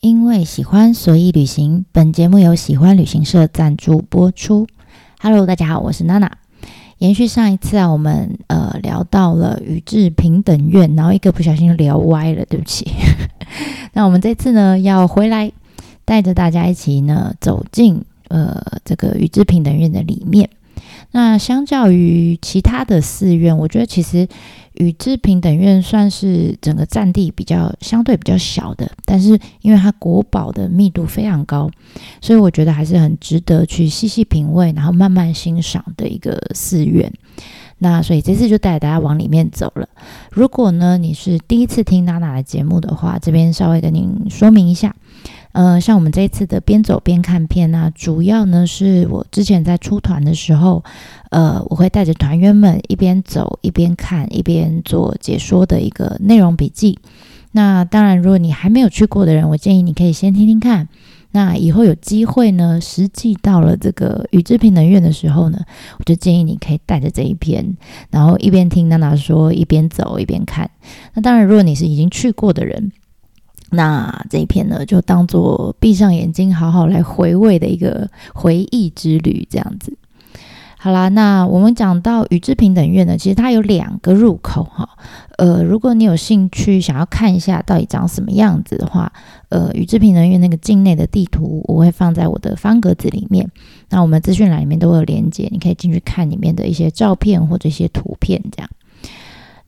因为喜欢，所以旅行。本节目由喜欢旅行社赞助播出。Hello，大家好，我是娜娜。延续上一次啊，我们呃聊到了宇治平等院，然后一个不小心聊歪了，对不起。那我们这次呢，要回来带着大家一起呢走进呃这个宇治平等院的里面。那相较于其他的寺院，我觉得其实宇治平等院算是整个占地比较相对比较小的，但是因为它国宝的密度非常高，所以我觉得还是很值得去细细品味，然后慢慢欣赏的一个寺院。那所以这次就带大家往里面走了。如果呢你是第一次听娜娜的节目的话，这边稍微跟您说明一下。呃，像我们这一次的边走边看片啊，主要呢是我之前在出团的时候，呃，我会带着团员们一边走一边看一边做解说的一个内容笔记。那当然，如果你还没有去过的人，我建议你可以先听听看。那以后有机会呢，实际到了这个宇治平能院的时候呢，我就建议你可以带着这一篇，然后一边听娜娜说，一边走一边看。那当然，如果你是已经去过的人。那这一篇呢，就当做闭上眼睛，好好来回味的一个回忆之旅，这样子。好啦，那我们讲到宇治平等院呢，其实它有两个入口哈。呃，如果你有兴趣想要看一下到底长什么样子的话，呃，宇治平等院那个境内的地图我会放在我的方格子里面。那我们资讯栏里面都有连接，你可以进去看里面的一些照片或者一些图片，这样。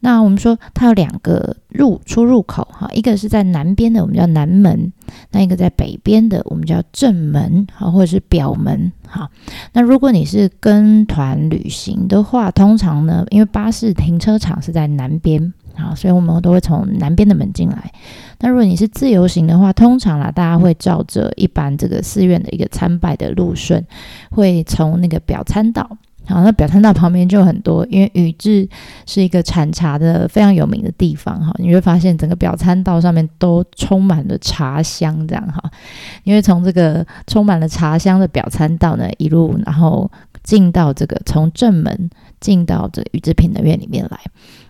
那我们说它有两个入出入口哈，一个是在南边的，我们叫南门；那一个在北边的，我们叫正门哈，或者是表门哈。那如果你是跟团旅行的话，通常呢，因为巴士停车场是在南边啊，所以我们都会从南边的门进来。那如果你是自由行的话，通常啦，大家会照着一般这个寺院的一个参拜的路顺，会从那个表参道。好，那表参道旁边就很多，因为宇治是一个产茶的非常有名的地方哈，你会发现整个表参道上面都充满了茶香，这样哈，因为从这个充满了茶香的表参道呢，一路然后进到这个从正门进到这宇治品的院里面来。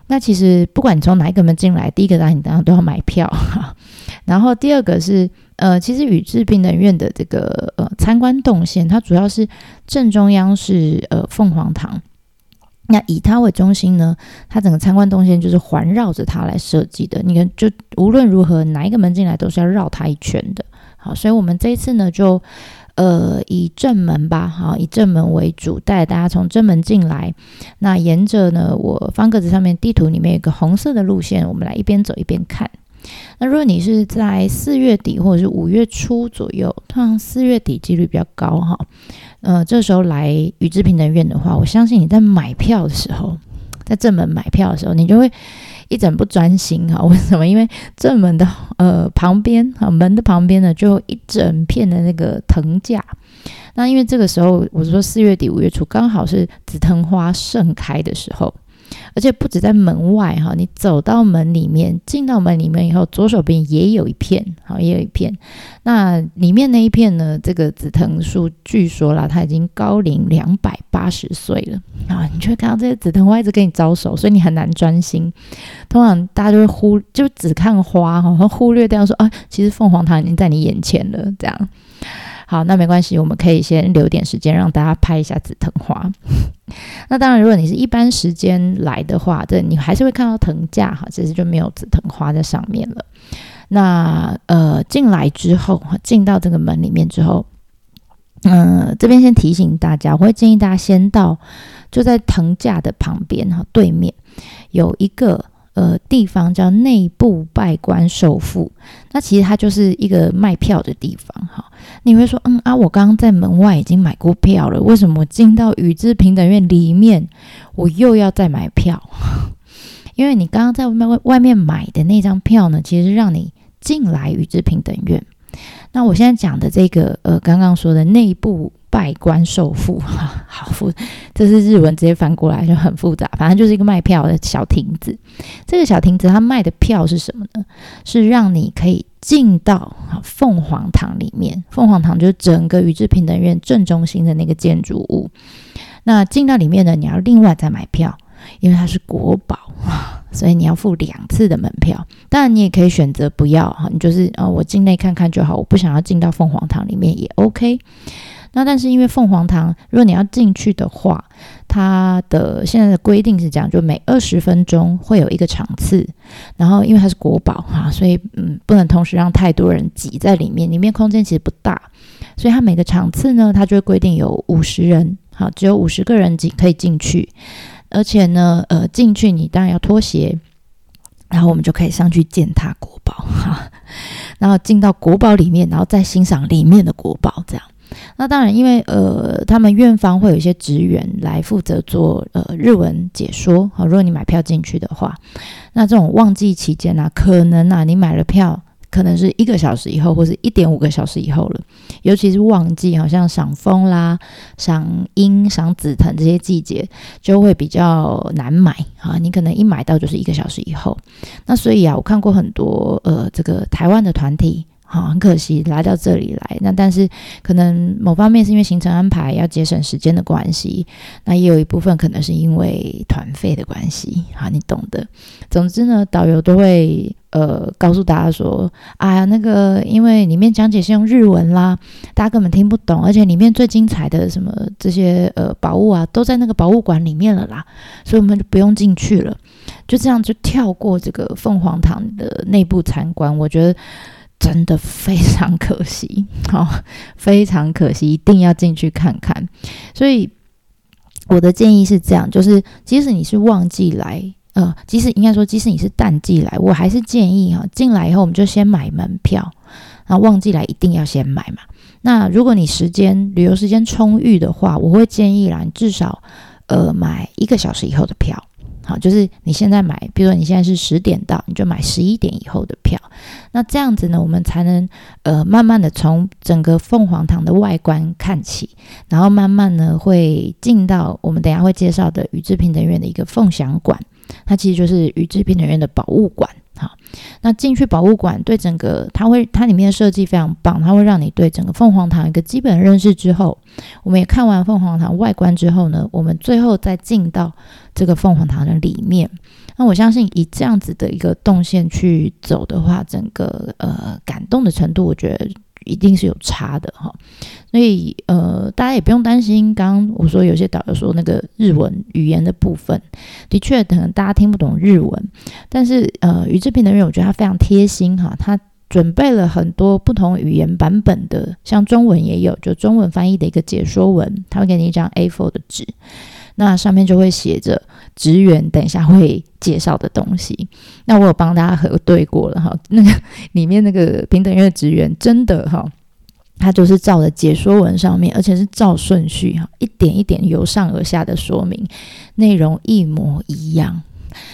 那其实不管你从哪一个门进来，第一个当然你当然都要买票哈，然后第二个是。呃，其实宇治平等院的这个呃参观动线，它主要是正中央是呃凤凰堂，那以它为中心呢，它整个参观动线就是环绕着它来设计的。你看，就无论如何哪一个门进来都是要绕它一圈的。好，所以我们这一次呢，就呃以正门吧，好以正门为主，带大家从正门进来。那沿着呢我方格子上面地图里面有个红色的路线，我们来一边走一边看。那如果你是在四月底或者是五月初左右，通常四月底几率比较高哈。呃，这时候来宇治平等院的话，我相信你在买票的时候，在正门买票的时候，你就会一整不专心哈。为什么？因为正门的呃旁边啊门的旁边呢，就一整片的那个藤架。那因为这个时候，我是说四月底五月初刚好是紫藤花盛开的时候。而且不止在门外哈，你走到门里面，进到门里面以后，左手边也有一片，好，也有一片。那里面那一片呢，这个紫藤树，据说啦，它已经高龄两百八十岁了啊。你就会看到这些紫藤花一直跟你招手，所以你很难专心。通常大家就会忽，就只看花哈，忽略掉说啊，其实凤凰堂已经在你眼前了，这样。好，那没关系，我们可以先留点时间让大家拍一下紫藤花。那当然，如果你是一般时间来的话，这你还是会看到藤架哈，其实就没有紫藤花在上面了。那呃，进来之后，进到这个门里面之后，嗯，这边先提醒大家，我会建议大家先到就在藤架的旁边哈，对面有一个。呃，地方叫内部拜官受付，那其实它就是一个卖票的地方哈。你会说，嗯啊，我刚刚在门外已经买过票了，为什么进到宇治平等院里面，我又要再买票？因为你刚刚在外外面买的那张票呢，其实让你进来宇治平等院。那我现在讲的这个，呃，刚刚说的内部。拜官受付，好复，这是日文直接翻过来就很复杂。反正就是一个卖票的小亭子。这个小亭子它卖的票是什么呢？是让你可以进到凤凰堂里面。凤凰堂就是整个宇治平等院正中心的那个建筑物。那进到里面呢，你要另外再买票，因为它是国宝所以你要付两次的门票。当然，你也可以选择不要哈，你就是啊，我境内看看就好，我不想要进到凤凰堂里面也 OK。那但是因为凤凰堂，如果你要进去的话，它的现在的规定是这样，就每二十分钟会有一个场次，然后因为它是国宝哈，所以嗯，不能同时让太多人挤在里面，里面空间其实不大，所以它每个场次呢，它就会规定有五十人，好，只有五十个人进可以进去，而且呢，呃，进去你当然要脱鞋，然后我们就可以上去践踏国宝哈，然后进到国宝里面，然后再欣赏里面的国宝这样。那当然，因为呃，他们院方会有一些职员来负责做呃日文解说。好，如果你买票进去的话，那这种旺季期间呢，可能啊，你买了票，可能是一个小时以后，或是一点五个小时以后了。尤其是旺季，好像赏枫啦、赏樱、赏紫藤这些季节，就会比较难买啊。你可能一买到就是一个小时以后。那所以啊，我看过很多呃，这个台湾的团体。好，很可惜来到这里来，那但是可能某方面是因为行程安排要节省时间的关系，那也有一部分可能是因为团费的关系，好，你懂的。总之呢，导游都会呃告诉大家说，啊，那个因为里面讲解是用日文啦，大家根本听不懂，而且里面最精彩的什么这些呃宝物啊，都在那个博物馆里面了啦，所以我们就不用进去了，就这样就跳过这个凤凰堂的内部参观，我觉得。真的非常可惜，好，非常可惜，一定要进去看看。所以我的建议是这样，就是即使你是旺季来，呃，即使应该说，即使你是淡季来，我还是建议哈，进来以后我们就先买门票，然后旺季来一定要先买嘛。那如果你时间旅游时间充裕的话，我会建议啦，你至少呃买一个小时以后的票。好，就是你现在买，比如说你现在是十点到，你就买十一点以后的票。那这样子呢，我们才能呃慢慢的从整个凤凰堂的外观看起，然后慢慢呢会进到我们等下会介绍的宇治平等院的一个凤翔馆，它其实就是宇治平等院的宝物馆。好，那进去博物馆，对整个它会它里面的设计非常棒，它会让你对整个凤凰堂一个基本认识之后，我们也看完凤凰堂外观之后呢，我们最后再进到这个凤凰堂的里面。那我相信以这样子的一个动线去走的话，整个呃感动的程度，我觉得。一定是有差的哈，所以呃，大家也不用担心。刚刚我说有些导游说那个日文语言的部分，的确可能大家听不懂日文，但是呃，宇智平的人我觉得他非常贴心哈，他准备了很多不同语言版本的，像中文也有，就中文翻译的一个解说文，他会给你一张 A4 的纸，那上面就会写着职员等一下会介绍的东西。那我有帮大家核对过了哈，那个里面那个平等院职员真的哈，他就是照着解说文上面，而且是照顺序哈，一点一点由上而下的说明，内容一模一样。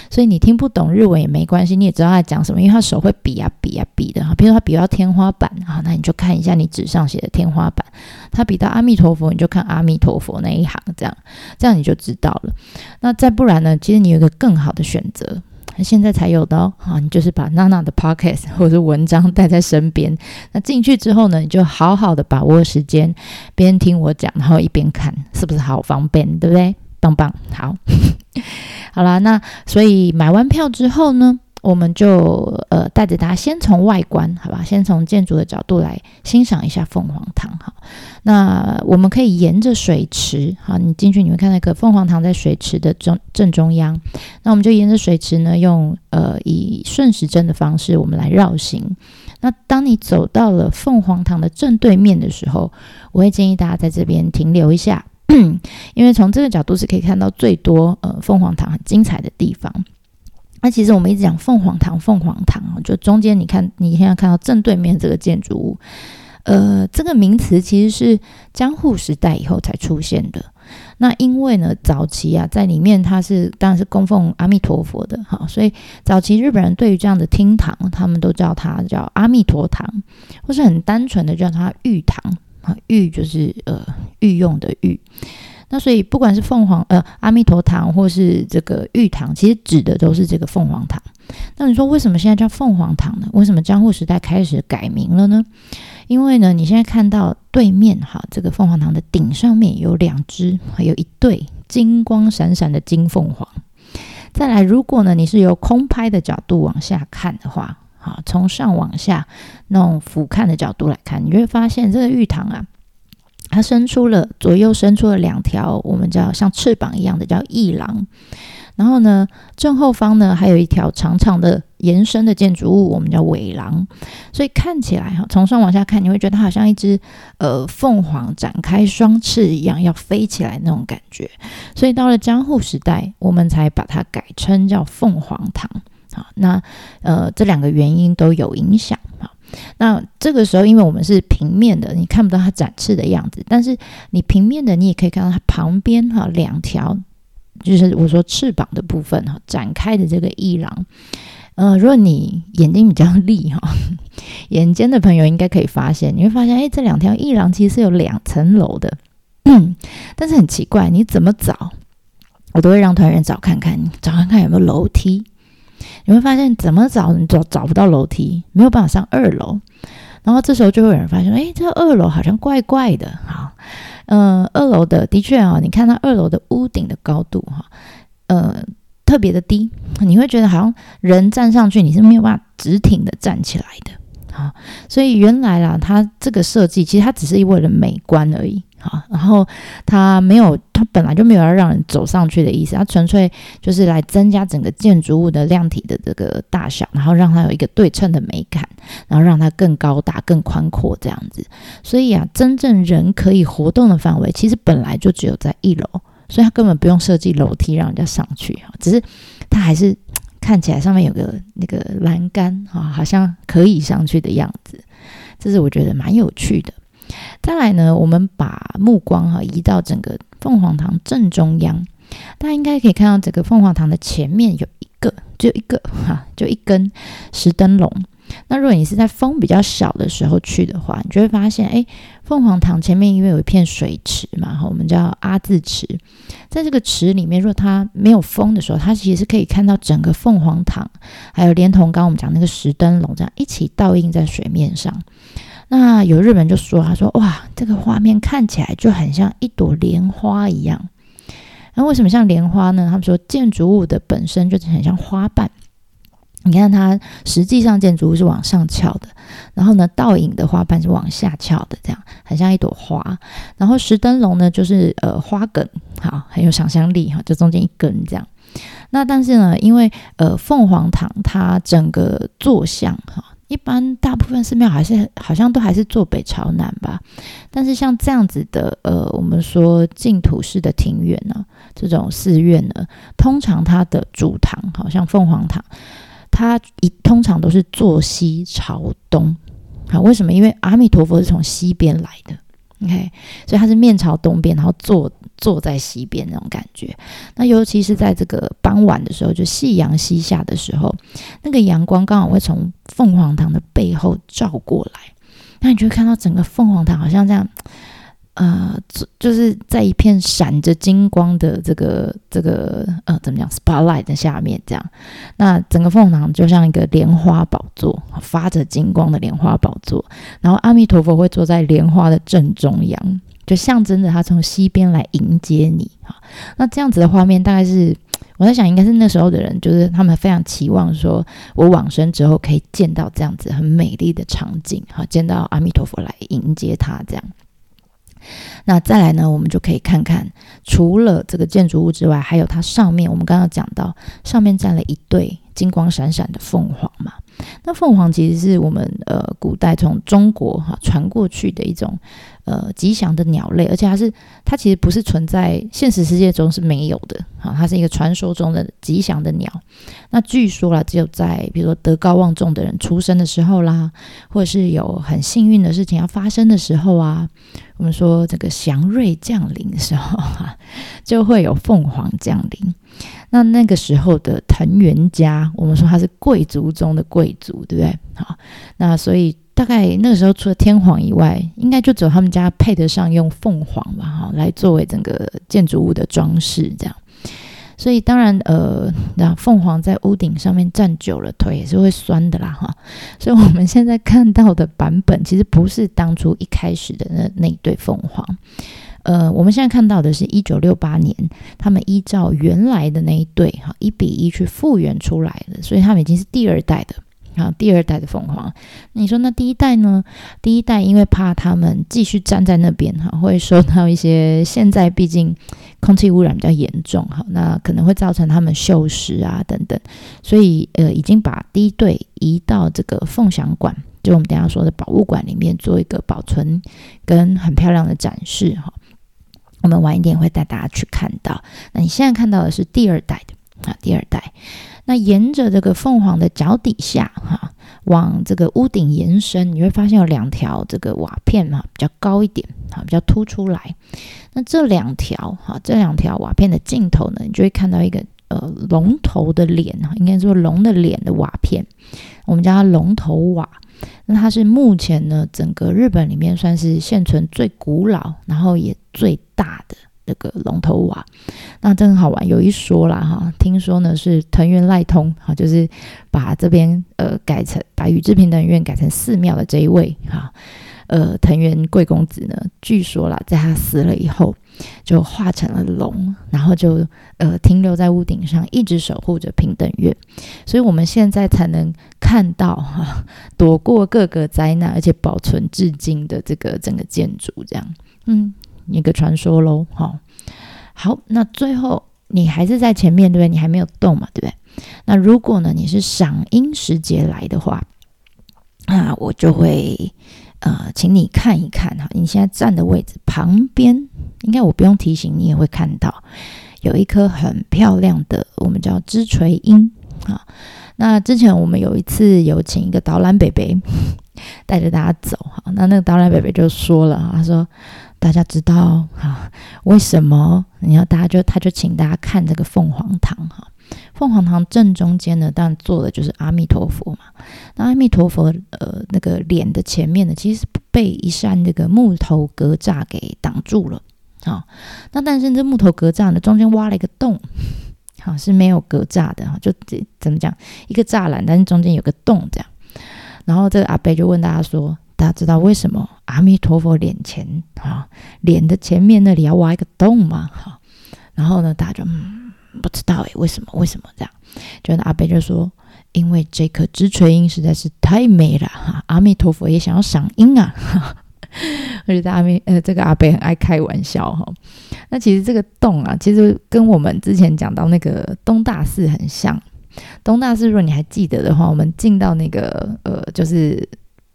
所以你听不懂日文也没关系，你也知道他讲什么，因为他手会比啊比啊比的哈。比如说他比到天花板啊，那你就看一下你纸上写的天花板；他比到阿弥陀佛，你就看阿弥陀佛那一行，这样这样你就知道了。那再不然呢？其实你有一个更好的选择，现在才有的哦。啊，你就是把娜娜的 podcast 或者是文章带在身边。那进去之后呢，你就好好的把握时间，边听我讲，然后一边看，是不是好方便？对不对？棒棒，好。好啦，那所以买完票之后呢，我们就呃带着大家先从外观，好吧，先从建筑的角度来欣赏一下凤凰堂。哈，那我们可以沿着水池，好，你进去你会看那个凤凰堂在水池的中正中央。那我们就沿着水池呢，用呃以顺时针的方式，我们来绕行。那当你走到了凤凰堂的正对面的时候，我会建议大家在这边停留一下。因为从这个角度是可以看到最多呃凤凰堂很精彩的地方。那其实我们一直讲凤凰堂，凤凰堂就中间你看你现在看到正对面这个建筑物，呃，这个名词其实是江户时代以后才出现的。那因为呢，早期啊在里面它是当然是供奉阿弥陀佛的哈，所以早期日本人对于这样的厅堂，他们都叫它叫阿弥陀堂，或是很单纯的叫它玉堂。啊，御就是呃御用的御，那所以不管是凤凰呃阿弥陀堂或是这个玉堂，其实指的都是这个凤凰堂。那你说为什么现在叫凤凰堂呢？为什么江户时代开始改名了呢？因为呢，你现在看到对面哈，这个凤凰堂的顶上面有两只，有一对金光闪闪的金凤凰。再来，如果呢你是由空拍的角度往下看的话，好，从上往下那种俯瞰的角度来看，你就会发现这个玉堂啊，它伸出了左右伸出了两条我们叫像翅膀一样的叫翼廊。然后呢，正后方呢还有一条长长的延伸的建筑物，我们叫尾廊。所以看起来哈，从上往下看，你会觉得它好像一只呃凤凰展开双翅一样要飞起来那种感觉。所以到了江户时代，我们才把它改称叫凤凰堂。好，那呃这两个原因都有影响啊。那这个时候，因为我们是平面的，你看不到它展翅的样子，但是你平面的，你也可以看到它旁边哈两条。就是我说翅膀的部分哈，展开的这个翼廊，呃，如果你眼睛比较利哈，眼尖的朋友应该可以发现，你会发现，哎，这两条翼廊其实是有两层楼的，但是很奇怪，你怎么找，我都会让团员找看看，找看看有没有楼梯，你会发现怎么找你找找不到楼梯，没有办法上二楼，然后这时候就会有人发现，哎，这二楼好像怪怪的，哈。嗯，二楼的的确啊，你看到二楼的屋顶的高度哈，呃，特别的低，你会觉得好像人站上去你是没有办法直挺的站起来的，好，所以原来啦，它这个设计其实它只是为了美观而已。好，然后它没有，它本来就没有要让人走上去的意思，它纯粹就是来增加整个建筑物的量体的这个大小，然后让它有一个对称的美感，然后让它更高大、更宽阔这样子。所以啊，真正人可以活动的范围，其实本来就只有在一楼，所以它根本不用设计楼梯让人家上去啊，只是它还是看起来上面有个那个栏杆啊，好像可以上去的样子，这是我觉得蛮有趣的。再来呢，我们把目光哈移到整个凤凰堂正中央，大家应该可以看到，整个凤凰堂的前面有一个，只有一个哈，就一根石灯笼。那如果你是在风比较小的时候去的话，你就会发现，哎，凤凰堂前面因为有一片水池嘛，我们叫阿字池，在这个池里面，如果它没有风的时候，它其实是可以看到整个凤凰堂，还有连同刚刚我们讲那个石灯笼这样一起倒映在水面上。那有日本就说，他说哇，这个画面看起来就很像一朵莲花一样。那为什么像莲花呢？他们说建筑物的本身就很像花瓣。你看它实际上建筑物是往上翘的，然后呢倒影的花瓣是往下翘的，这样很像一朵花。然后石灯笼呢就是呃花梗，好很有想象力哈，就中间一根这样。那但是呢，因为呃凤凰堂它整个坐向哈。一般大部分寺庙还是好像都还是坐北朝南吧，但是像这样子的呃，我们说净土式的庭院呢，这种寺院呢，通常它的主堂，好像凤凰堂，它一通常都是坐西朝东。啊，为什么？因为阿弥陀佛是从西边来的，OK，所以它是面朝东边，然后坐。坐在西边那种感觉，那尤其是在这个傍晚的时候，就夕阳西下的时候，那个阳光刚好会从凤凰堂的背后照过来，那你就会看到整个凤凰堂好像这样，呃，就是在一片闪着金光的这个这个呃，怎么讲，spotlight 的下面这样，那整个凤凰堂就像一个莲花宝座，发着金光的莲花宝座，然后阿弥陀佛会坐在莲花的正中央。就象征着他从西边来迎接你哈，那这样子的画面大概是我在想，应该是那时候的人，就是他们非常期望说，我往生之后可以见到这样子很美丽的场景哈，见到阿弥陀佛来迎接他这样。那再来呢，我们就可以看看，除了这个建筑物之外，还有它上面，我们刚刚讲到上面站了一对金光闪闪的凤凰嘛。那凤凰其实是我们呃古代从中国哈传过去的一种呃吉祥的鸟类，而且它是它其实不是存在现实世界中是没有的啊，它是一个传说中的吉祥的鸟。那据说啦，只有在比如说德高望重的人出生的时候啦，或者是有很幸运的事情要发生的时候啊，我们说这个祥瑞降临的时候哈，就会有凤凰降临。那那个时候的藤原家，我们说他是贵族中的贵族，对不对？好，那所以大概那个时候除了天皇以外，应该就只有他们家配得上用凤凰吧，哈，来作为整个建筑物的装饰，这样。所以当然，呃，那凤凰在屋顶上面站久了，腿也是会酸的啦，哈。所以我们现在看到的版本，其实不是当初一开始的那那一对凤凰。呃，我们现在看到的是一九六八年，他们依照原来的那一对哈一比一去复原出来的，所以他们已经是第二代的。啊，第二代的凤凰，你说那第一代呢？第一代因为怕他们继续站在那边哈，会受到一些现在毕竟空气污染比较严重哈，那可能会造成他们锈蚀啊等等，所以呃已经把第一对移到这个凤翔馆，就我们等下说的宝物馆里面做一个保存跟很漂亮的展示哈。我们晚一点会带大家去看到。那你现在看到的是第二代的啊，第二代。那沿着这个凤凰的脚底下，哈，往这个屋顶延伸，你会发现有两条这个瓦片，哈，比较高一点，哈，比较凸出来。那这两条，哈，这两条瓦片的尽头呢，你就会看到一个呃龙头的脸，哈，应该说龙的脸的瓦片，我们叫它龙头瓦。那它是目前呢整个日本里面算是现存最古老，然后也最大的。这个龙头瓦，那真好玩。有一说啦，哈，听说呢是藤原赖通，哈，就是把这边呃改成把宇治平等院改成寺庙的这一位，哈，呃，藤原贵公子呢，据说啦，在他死了以后，就化成了龙，然后就呃停留在屋顶上，一直守护着平等院，所以我们现在才能看到哈，躲过各个灾难，而且保存至今的这个整个建筑，这样，嗯。一个传说喽，好，好，那最后你还是在前面，对不对？你还没有动嘛，对不对？那如果呢，你是赏樱时节来的话，那我就会呃，请你看一看哈，你现在站的位置旁边，应该我不用提醒你也会看到有一颗很漂亮的，我们叫枝垂樱啊。那之前我们有一次有请一个导览北北 带着大家走哈，那那个导览北北就说了，他说。大家知道哈？为什么你要大家就他就请大家看这个凤凰堂哈？凤凰堂正中间呢，当然坐的就是阿弥陀佛嘛。那阿弥陀佛呃那个脸的前面呢，其实被一扇这个木头格栅给挡住了啊。那但是这木头格栅呢，中间挖了一个洞，好是没有格栅的哈，就怎么讲一个栅栏，但是中间有个洞这样。然后这个阿伯就问大家说。大家知道为什么阿弥陀佛脸前啊，脸的前面那里要挖一个洞吗？哈，然后呢，大家就嗯不知道诶，为什么？为什么这样？就阿贝就说，因为这颗枝垂樱实在是太美了哈，阿弥陀佛也想要赏樱啊。而且 阿弥呃，这个阿贝很爱开玩笑哈。那其实这个洞啊，其实跟我们之前讲到那个东大寺很像。东大寺如果你还记得的话，我们进到那个呃，就是。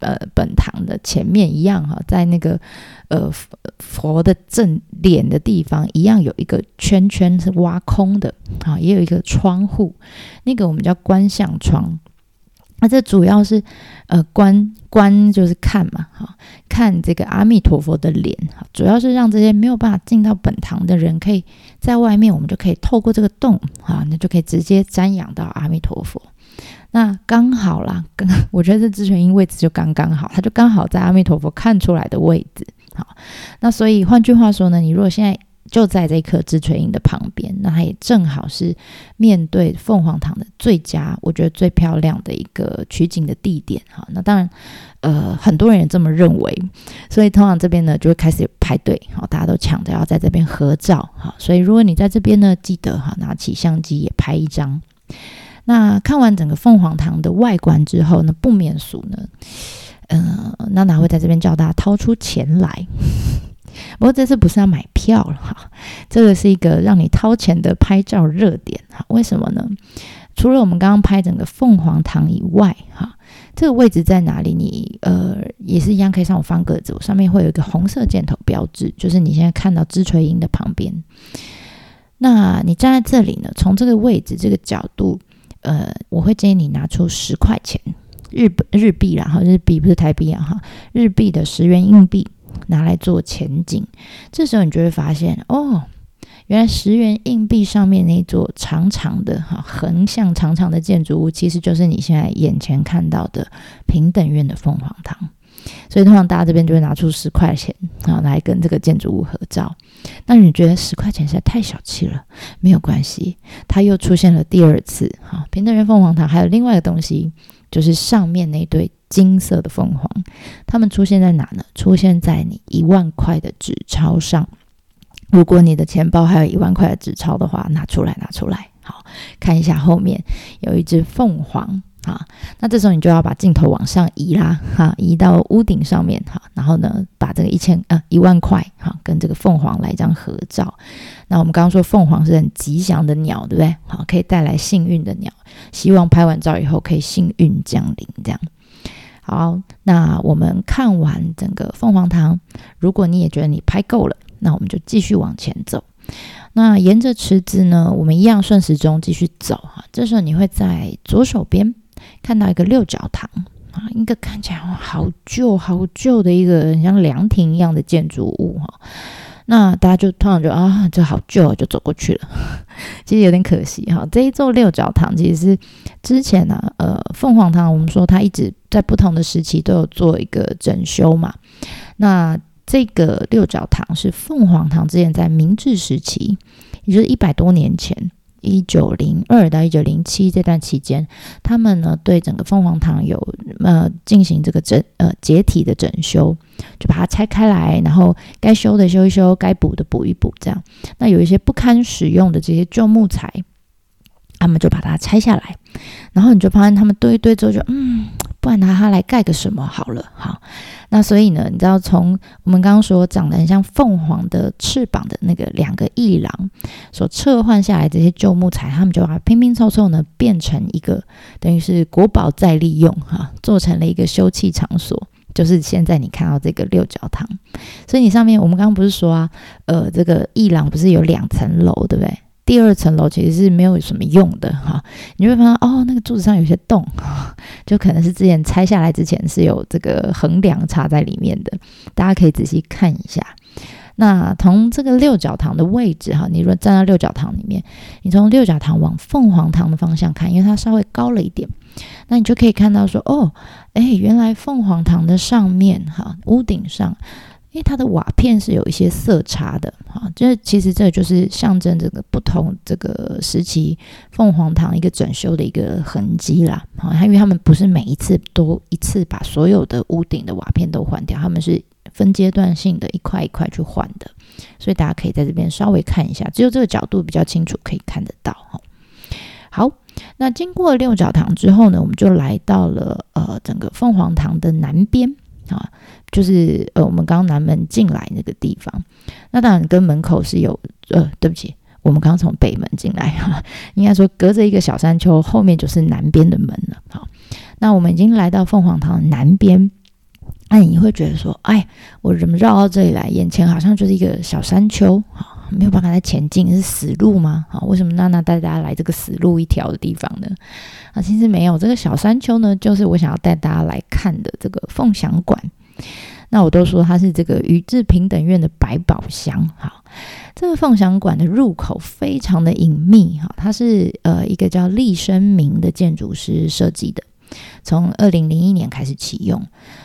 呃，本堂的前面一样哈，在那个呃佛的正脸的地方，一样有一个圈圈是挖空的啊，也有一个窗户，那个我们叫观象窗。那这主要是呃观观就是看嘛哈，看这个阿弥陀佛的脸哈，主要是让这些没有办法进到本堂的人，可以在外面，我们就可以透过这个洞啊，那就可以直接瞻仰到阿弥陀佛。那刚好啦，刚 我觉得这智权音位置就刚刚好，它就刚好在阿弥陀佛看出来的位置。好，那所以换句话说呢，你如果现在就在这一颗智垂音的旁边，那它也正好是面对凤凰堂的最佳，我觉得最漂亮的一个取景的地点。好，那当然，呃，很多人也这么认为，所以通常这边呢就会开始排队，好，大家都抢着要在这边合照。好，所以如果你在这边呢，记得哈，拿起相机也拍一张。那看完整个凤凰堂的外观之后呢，不免俗呢，嗯，娜娜会在这边叫大家掏出钱来。不过这次不是要买票了哈，这个是一个让你掏钱的拍照热点哈。为什么呢？除了我们刚刚拍整个凤凰堂以外哈，这个位置在哪里？你呃也是一样可以上我方格子，我上面会有一个红色箭头标志，就是你现在看到枝垂音的旁边。那你站在这里呢，从这个位置这个角度。呃，我会建议你拿出十块钱日本日币啦，哈，日币不是台币啊，哈，日币的十元硬币拿来做前景。这时候你就会发现，哦，原来十元硬币上面那座长长的哈横向长长的建筑物，其实就是你现在眼前看到的平等院的凤凰堂。所以通常大家这边就会拿出十块钱啊来跟这个建筑物合照。那你觉得十块钱实在太小气了？没有关系，它又出现了第二次。哈，平等园凤凰堂还有另外一个东西，就是上面那对金色的凤凰，它们出现在哪呢？出现在你一万块的纸钞上。如果你的钱包还有一万块的纸钞的话，拿出来，拿出来，好看一下后面有一只凤凰。啊，那这时候你就要把镜头往上移啦，哈，移到屋顶上面，哈，然后呢，把这个一千呃一万块，哈，跟这个凤凰来一张合照。那我们刚刚说凤凰是很吉祥的鸟，对不对？好，可以带来幸运的鸟，希望拍完照以后可以幸运降临。这样，好，那我们看完整个凤凰堂，如果你也觉得你拍够了，那我们就继续往前走。那沿着池子呢，我们一样顺时钟继续走，哈，这时候你会在左手边。看到一个六角堂啊，一个看起来好旧好旧的一个像凉亭一样的建筑物哈。那大家就突然就啊，这好旧，就走过去了。其实有点可惜哈。这一座六角堂其实是之前呢，呃，凤凰堂我们说它一直在不同的时期都有做一个整修嘛。那这个六角堂是凤凰堂之前在明治时期，也就是一百多年前。一九零二到一九零七这段期间，他们呢对整个凤凰堂有呃进行这个整呃解体的整修，就把它拆开来，然后该修的修一修，该补的补一补，这样。那有一些不堪使用的这些旧木材，他们就把它拆下来，然后你就发现他们堆一堆之后，就嗯。不然拿它来盖个什么好了，好，那所以呢，你知道从我们刚刚说长得很像凤凰的翅膀的那个两个翼狼所撤换下来这些旧木材，他们就把它拼拼凑凑呢变成一个等于是国宝再利用哈，做成了一个休憩场所，就是现在你看到这个六角堂。所以你上面我们刚刚不是说啊，呃，这个翼狼不是有两层楼，对不对？第二层楼其实是没有什么用的哈，你会发现哦，那个柱子上有些洞，就可能是之前拆下来之前是有这个横梁插在里面的，大家可以仔细看一下。那从这个六角堂的位置哈，你如果站在六角堂里面，你从六角堂往凤凰堂的方向看，因为它稍微高了一点，那你就可以看到说哦，哎，原来凤凰堂的上面哈，屋顶上。因为它的瓦片是有一些色差的，哈，这其实这就是象征这个不同这个时期凤凰堂一个整修的一个痕迹啦，好，因为他们不是每一次都一次把所有的屋顶的瓦片都换掉，他们是分阶段性的一块一块去换的，所以大家可以在这边稍微看一下，只有这个角度比较清楚，可以看得到哈。好，那经过六角堂之后呢，我们就来到了呃整个凤凰堂的南边。啊，就是呃，我们刚南门进来那个地方，那当然跟门口是有呃，对不起，我们刚刚从北门进来哈，应该说隔着一个小山丘，后面就是南边的门了。好，那我们已经来到凤凰堂南边，那你会觉得说，哎，我怎么绕到这里来？眼前好像就是一个小山丘，好，没有办法再前进，是死路吗？好，为什么娜娜带大家来这个死路一条的地方呢？啊，其实没有这个小山丘呢，就是我想要带大家来看的这个凤翔馆。那我都说它是这个宇治平等院的百宝箱。哈，这个凤翔馆的入口非常的隐秘。哈，它是呃一个叫立生明的建筑师设计的，从二零零一年开始启用。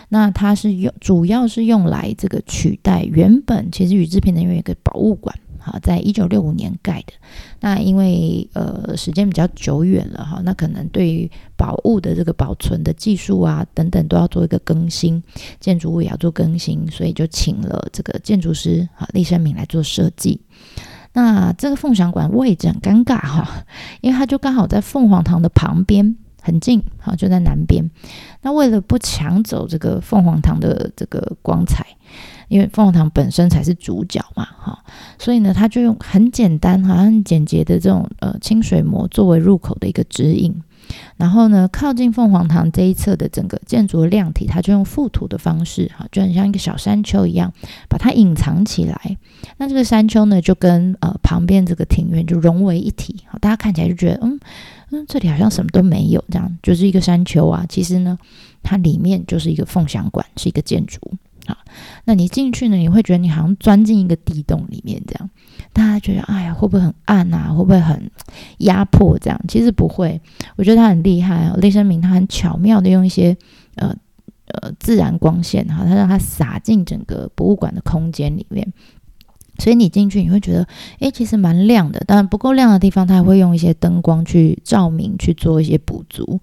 那它是用主要是用来这个取代原本其实宇治平等院一个博物馆。好，在一九六五年盖的，那因为呃时间比较久远了哈，那可能对于宝物的这个保存的技术啊等等都要做一个更新，建筑物也要做更新，所以就请了这个建筑师啊厉生明来做设计。那这个凤翔馆位置很尴尬哈，因为它就刚好在凤凰堂的旁边，很近，好就在南边。那为了不抢走这个凤凰堂的这个光彩。因为凤凰堂本身才是主角嘛，哈，所以呢，他就用很简单、哈、很简洁的这种呃清水模作为入口的一个指引，然后呢，靠近凤凰堂这一侧的整个建筑的量体，它就用覆土的方式，哈，就很像一个小山丘一样，把它隐藏起来。那这个山丘呢，就跟呃旁边这个庭院就融为一体，好，大家看起来就觉得，嗯嗯，这里好像什么都没有，这样就是一个山丘啊。其实呢，它里面就是一个凤翔馆，是一个建筑。那你进去呢？你会觉得你好像钻进一个地洞里面，这样大家觉得，哎呀，会不会很暗啊？会不会很压迫？这样其实不会，我觉得他很厉害啊。雷声明他很巧妙的用一些呃呃自然光线哈，他让它洒进整个博物馆的空间里面，所以你进去你会觉得，诶，其实蛮亮的，当然不够亮的地方，它会用一些灯光去照明去做一些补足。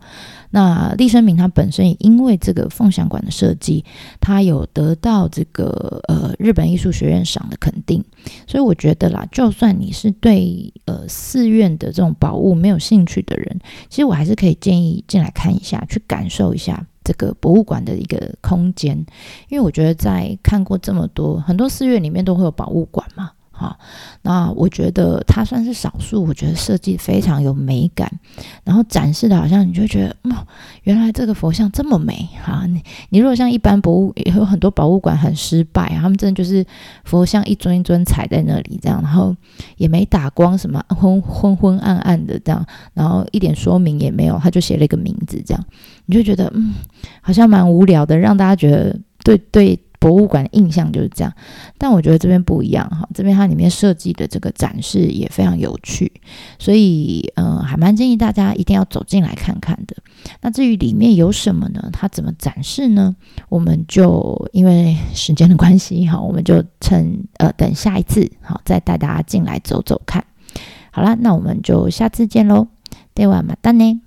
那立生明它本身也因为这个凤翔馆的设计，它有得到这个呃日本艺术学院赏的肯定，所以我觉得啦，就算你是对呃寺院的这种宝物没有兴趣的人，其实我还是可以建议进来看一下，去感受一下。这个博物馆的一个空间，因为我觉得在看过这么多很多寺院里面都会有宝物馆嘛。好，那我觉得它算是少数，我觉得设计非常有美感，然后展示的好像你就觉得，哦，原来这个佛像这么美哈。你你如果像一般博物有很多博物馆很失败，他们真的就是佛像一尊一尊踩在那里这样，然后也没打光，什么昏昏昏暗暗的这样，然后一点说明也没有，他就写了一个名字这样，你就觉得嗯，好像蛮无聊的，让大家觉得对对。博物馆的印象就是这样，但我觉得这边不一样哈，这边它里面设计的这个展示也非常有趣，所以呃，还蛮建议大家一定要走进来看看的。那至于里面有什么呢？它怎么展示呢？我们就因为时间的关系哈，我们就趁呃等下一次好再带大家进来走走看。好啦，那我们就下次见喽，对，晚马丹呢。